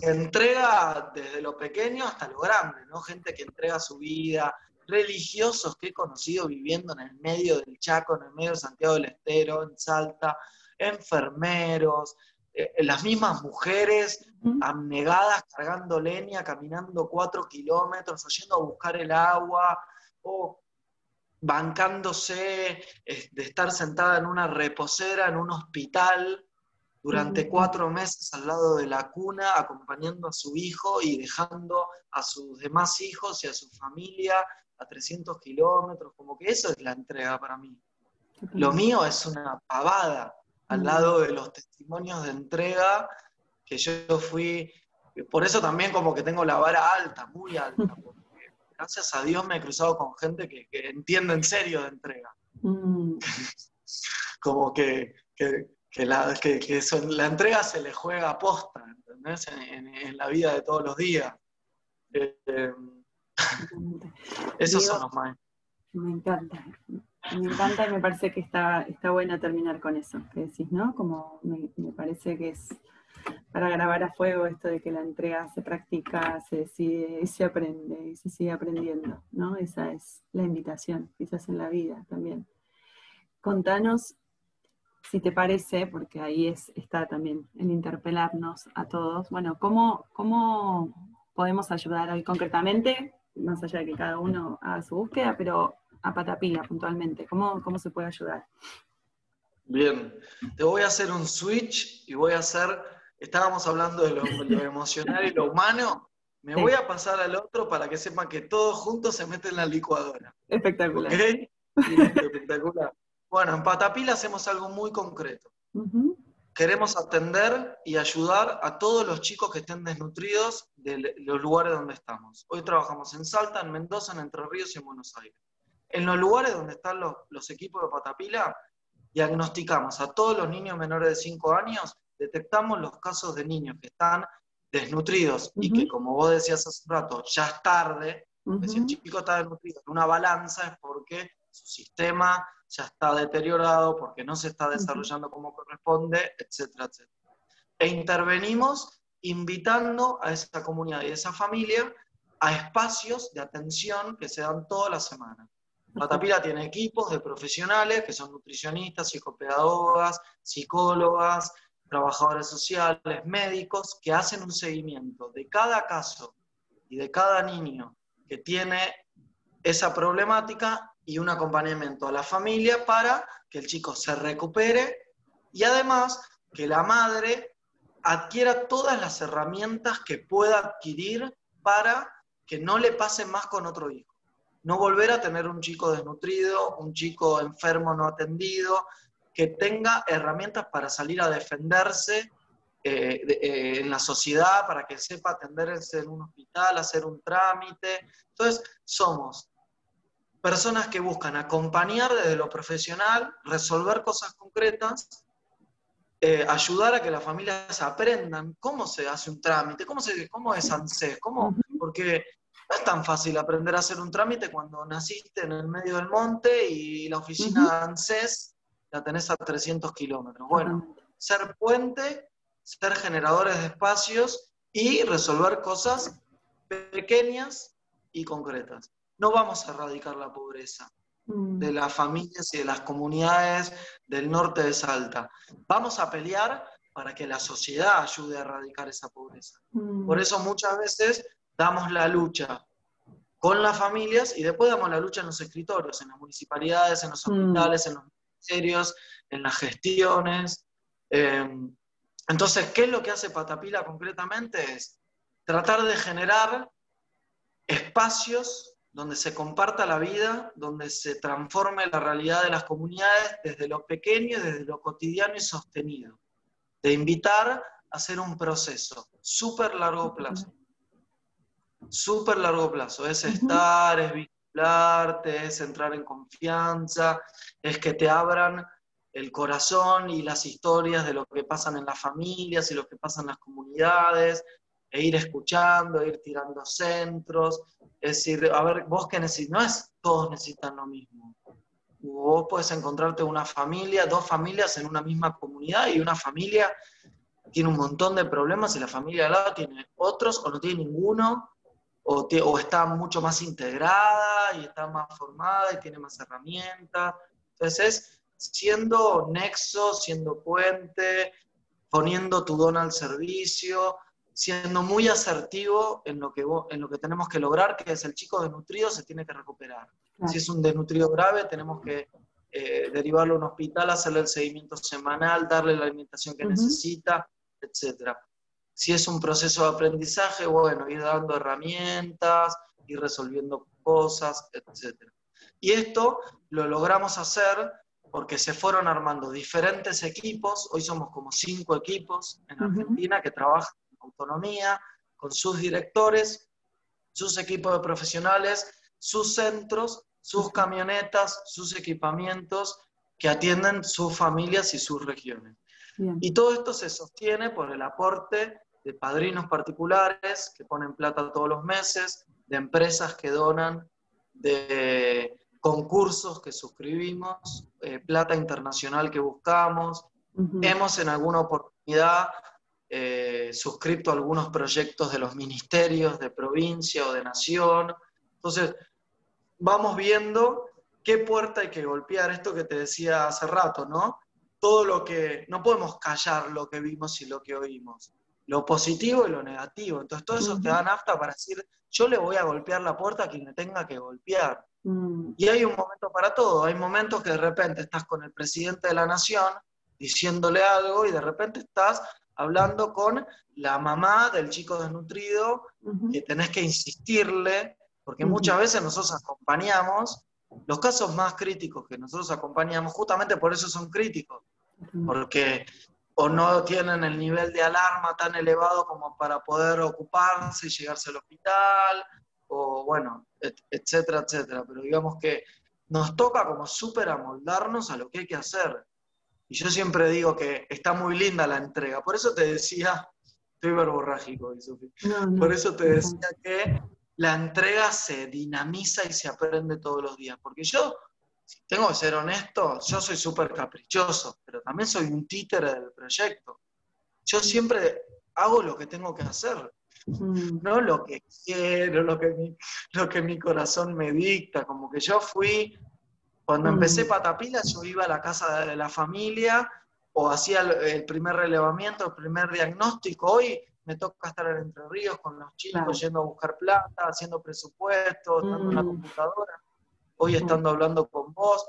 que entrega desde lo pequeño hasta lo grande, ¿no? Gente que entrega su vida, religiosos que he conocido viviendo en el medio del Chaco, en el medio de Santiago del Estero, en Salta, enfermeros, eh, las mismas mujeres abnegadas cargando leña, caminando cuatro kilómetros, yendo a buscar el agua, o bancándose de estar sentada en una reposera en un hospital durante cuatro meses al lado de la cuna, acompañando a su hijo y dejando a sus demás hijos y a su familia a 300 kilómetros, como que eso es la entrega para mí. Lo mío es una pavada al lado de los testimonios de entrega que yo fui, por eso también como que tengo la vara alta, muy alta, porque gracias a Dios me he cruzado con gente que, entiende en serio de entrega. Mm. <laughs> como que, la, que, la entrega se le juega a posta, ¿entendés? En, la vida de todos los días. Eh, <laughs> Esos son los más. Me encanta. Me encanta y me parece que está, está bueno terminar con eso que decís, ¿no? Como me, parece que es para grabar a fuego esto de que la entrega se practica, se decide y se aprende y se sigue aprendiendo, ¿no? Esa es la invitación, quizás en la vida también. Contanos, si te parece, porque ahí es, está también el interpelarnos a todos, bueno, ¿cómo, cómo podemos ayudar hoy concretamente más allá de que cada uno haga su búsqueda, pero a Patapila puntualmente, ¿cómo, cómo se puede ayudar? Bien, te voy a hacer un switch y voy a hacer, estábamos hablando de lo, <laughs> emocional y lo humano, me voy a pasar al otro para que sepan que todos juntos se meten en la licuadora. Espectacular. Espectacular. Bueno, en Patapila hacemos algo muy concreto queremos atender y ayudar a todos los chicos que estén desnutridos de los lugares donde estamos. Hoy trabajamos en Salta, en Mendoza, en Entre Ríos y en Buenos Aires. En los lugares donde están los, equipos de Patapila, diagnosticamos a todos los niños menores de 5 años, detectamos los casos de niños que están desnutridos y que, como vos decías hace un rato, ya es tarde, si el chico está desnutrido en una balanza es porque su sistema ya está deteriorado, porque no se está desarrollando como corresponde, etcétera, etcétera. E intervenimos invitando a esa comunidad y a esa familia a espacios de atención que se dan toda la semana. Patapila tiene equipos de profesionales que son nutricionistas, psicopedagogas, psicólogas, trabajadores sociales, médicos, que hacen un seguimiento de cada caso y de cada niño que tiene esa problemática y un acompañamiento a la familia para que el chico se recupere y además que la madre adquiera todas las herramientas que pueda adquirir para que no le pase más con otro hijo. No volver a tener un chico desnutrido, un chico enfermo no atendido, que tenga herramientas para salir a defenderse eh, eh, en la sociedad, para que sepa atenderse en un hospital, hacer un trámite. Entonces, somos personas que buscan acompañar desde lo profesional, resolver cosas concretas, eh, ayudar a que las familias aprendan cómo se hace un trámite, cómo, se, cómo es ANSES, cómo, porque no es tan fácil aprender a hacer un trámite cuando naciste en el medio del monte y la oficina de ANSES la tenés a 300 kilómetros. Bueno, ser puente, ser generadores de espacios y resolver cosas pequeñas y concretas no vamos a erradicar la pobreza, mm. de las familias y de las comunidades del norte de Salta. Vamos a pelear para que la sociedad ayude a erradicar esa pobreza. Mm. Por eso muchas veces damos la lucha con las familias y después damos la lucha en los escritorios, en las municipalidades, en los hospitales, en los ministerios, en las gestiones. Em, entonces, ¿qué es lo que hace Patapila concretamente? Es tratar de generar espacios donde se comparta la vida, donde se transforme la realidad de las comunidades desde lo pequeño, desde lo cotidiano y sostenido. De invitar a hacer un proceso súper largo plazo. Súper largo plazo. Es estar, es vincularte, es entrar en confianza, es que te abran el corazón y las historias de lo que pasan en las familias y lo que pasa en las comunidades, e ir escuchando, e ir tirando centros. Es decir, a ver, vos que necesitas, no es todos necesitan lo mismo. Vos puedes encontrarte una familia, dos familias en una misma comunidad y una familia tiene un montón de problemas y la familia al lado tiene otros o no tiene ninguno o, o está mucho más integrada y está más formada y tiene más herramientas. Entonces siendo nexo, siendo puente, poniendo tu don al servicio, siendo muy asertivo en lo, que, en lo que tenemos que lograr, que es el chico desnutrido se tiene que recuperar. Si es un desnutrido grave, tenemos que eh, derivarlo a un hospital, hacerle el seguimiento semanal, darle la alimentación que necesita, etc. Si es un proceso de aprendizaje, bueno, ir dando herramientas, ir resolviendo cosas, etc. Y esto lo logramos hacer porque se fueron armando diferentes equipos, hoy somos como cinco equipos en Argentina que trabajan en autonomía, con sus directores, sus equipos de profesionales, sus centros, sus camionetas, sus equipamientos que atienden sus familias y sus regiones. Y todo esto se sostiene por el aporte de padrinos particulares que ponen plata todos los meses, de empresas que donan, de concursos que suscribimos, eh, plata internacional que buscamos. Hemos en alguna oportunidad eh, suscrito algunos proyectos de los ministerios de provincia o de nación. Entonces, vamos viendo qué puerta hay que golpear, esto que te decía hace rato, ¿no? Todo lo que, no podemos callar lo que vimos y lo que oímos, lo positivo y lo negativo. Entonces, todo eso te da nafta para decir, yo le voy a golpear la puerta a quien me tenga que golpear. Mm. Y hay un momento para todo. Hay momentos que de repente estás con el presidente de la nación diciéndole algo y de repente estás hablando con la mamá del chico desnutrido que tenés que insistirle, porque muchas veces nosotros acompañamos, los casos más críticos que nosotros acompañamos, justamente por eso son críticos, porque o no tienen el nivel de alarma tan elevado como para poder ocuparse y llegarse al hospital, o bueno, etcétera, etcétera. Pero digamos que nos toca como súper amoldarnos a lo que hay que hacer. Y yo siempre digo que está muy linda la entrega. Por eso te decía, estoy verborrágico, Por eso te decía que la entrega se dinamiza y se aprende todos los días. Porque yo, tengo que ser honesto, yo soy súper caprichoso, pero también soy un títere del proyecto. Yo siempre hago lo que tengo que hacer. Mm. no lo que quiero, lo que, mi, lo que mi corazón me dicta, como que yo fui, cuando empecé mm. Patapila, yo iba a la casa de la familia o hacía el, primer relevamiento, el primer diagnóstico, hoy me toca estar en Entre Ríos con los chicos, yendo a buscar plata, haciendo presupuestos, la mm. computadora, hoy estando hablando con vos,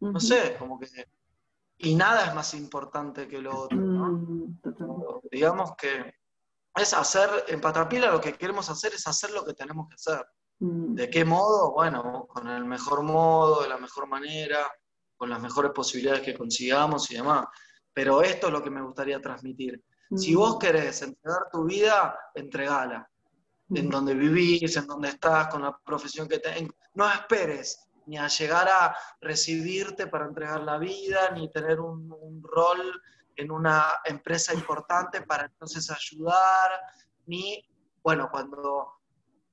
no sé, como que... Y nada es más importante que lo otro, ¿no? Digamos que es hacer, en Patapila lo que queremos hacer es hacer lo que tenemos que hacer. Mm. ¿De qué modo? Bueno, con el mejor modo, de la mejor manera, con las mejores posibilidades que consigamos y demás. Pero esto es lo que me gustaría transmitir. Si mm. vos querés entregar tu vida, entregala. En mm. donde vivís, en donde estás, con la profesión que tenés. No esperes ni a llegar a recibirte para entregar la vida, ni tener un, un rol en una empresa importante para entonces ayudar, ni, bueno, cuando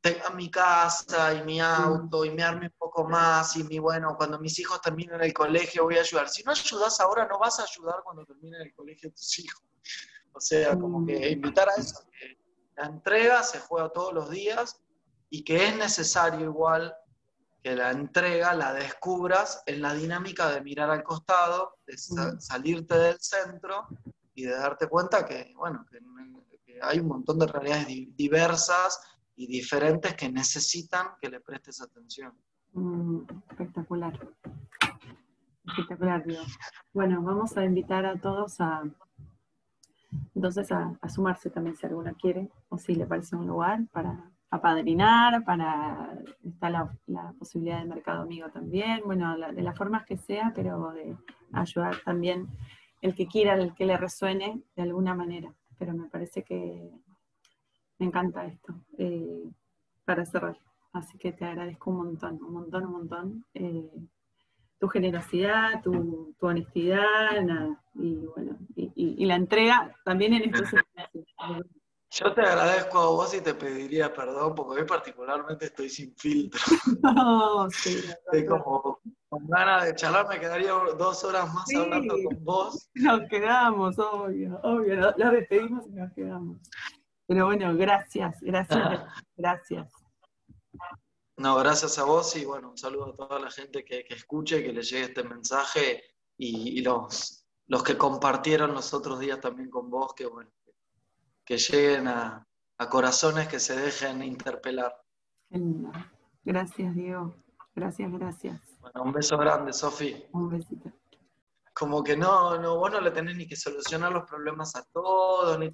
tenga mi casa y mi auto y me arme un poco más y mi, bueno, cuando mis hijos terminen el colegio voy a ayudar. Si no ayudas ahora, no vas a ayudar cuando terminen el colegio tus hijos. O sea, como que mm. invitar a eso, que la entrega se juega todos los días y que es necesario igual que la entrega la descubras en la dinámica de mirar al costado, de Mm. salirte del centro y de darte cuenta que, bueno, que, que hay un montón de realidades di- diversas y diferentes que necesitan que le prestes atención. Mm, espectacular. Espectacular, Diego. Bueno, vamos a invitar a todos a entonces a, sumarse también si alguno quiere o si le parece un lugar para apadrinar, para está la, posibilidad de mercado amigo también, bueno, de las formas que sea, pero de ayudar también el que quiera, el que le resuene de alguna manera. Pero me parece que me encanta esto eh, para cerrar. Así que te agradezco un montón, un montón, un montón. eh, tu generosidad, tu, tu honestidad, nada, y bueno, y, y- y la entrega también en estos espacios. <laughs> Yo te agradezco a vos y te pediría perdón porque hoy particularmente estoy sin filtro. <laughs> No, sí, <laughs> Estoy como con ganas de charlar, me quedaría dos horas más Sí. hablando con vos. nos quedamos, obvio, obvio, lo despedimos y nos quedamos. Pero bueno, gracias, gracias, gracias. No, gracias a vos y bueno, un saludo a toda la gente que, que escuche, que le llegue este mensaje y, y los, los que compartieron los otros días también con vos, que bueno, que lleguen a, a corazones que se dejen interpelar. Gracias, Diego. Gracias, gracias. Bueno, un beso grande, Sofi. Un besito. Como que no, no, vos no le tenés ni que solucionar los problemas a todos, ni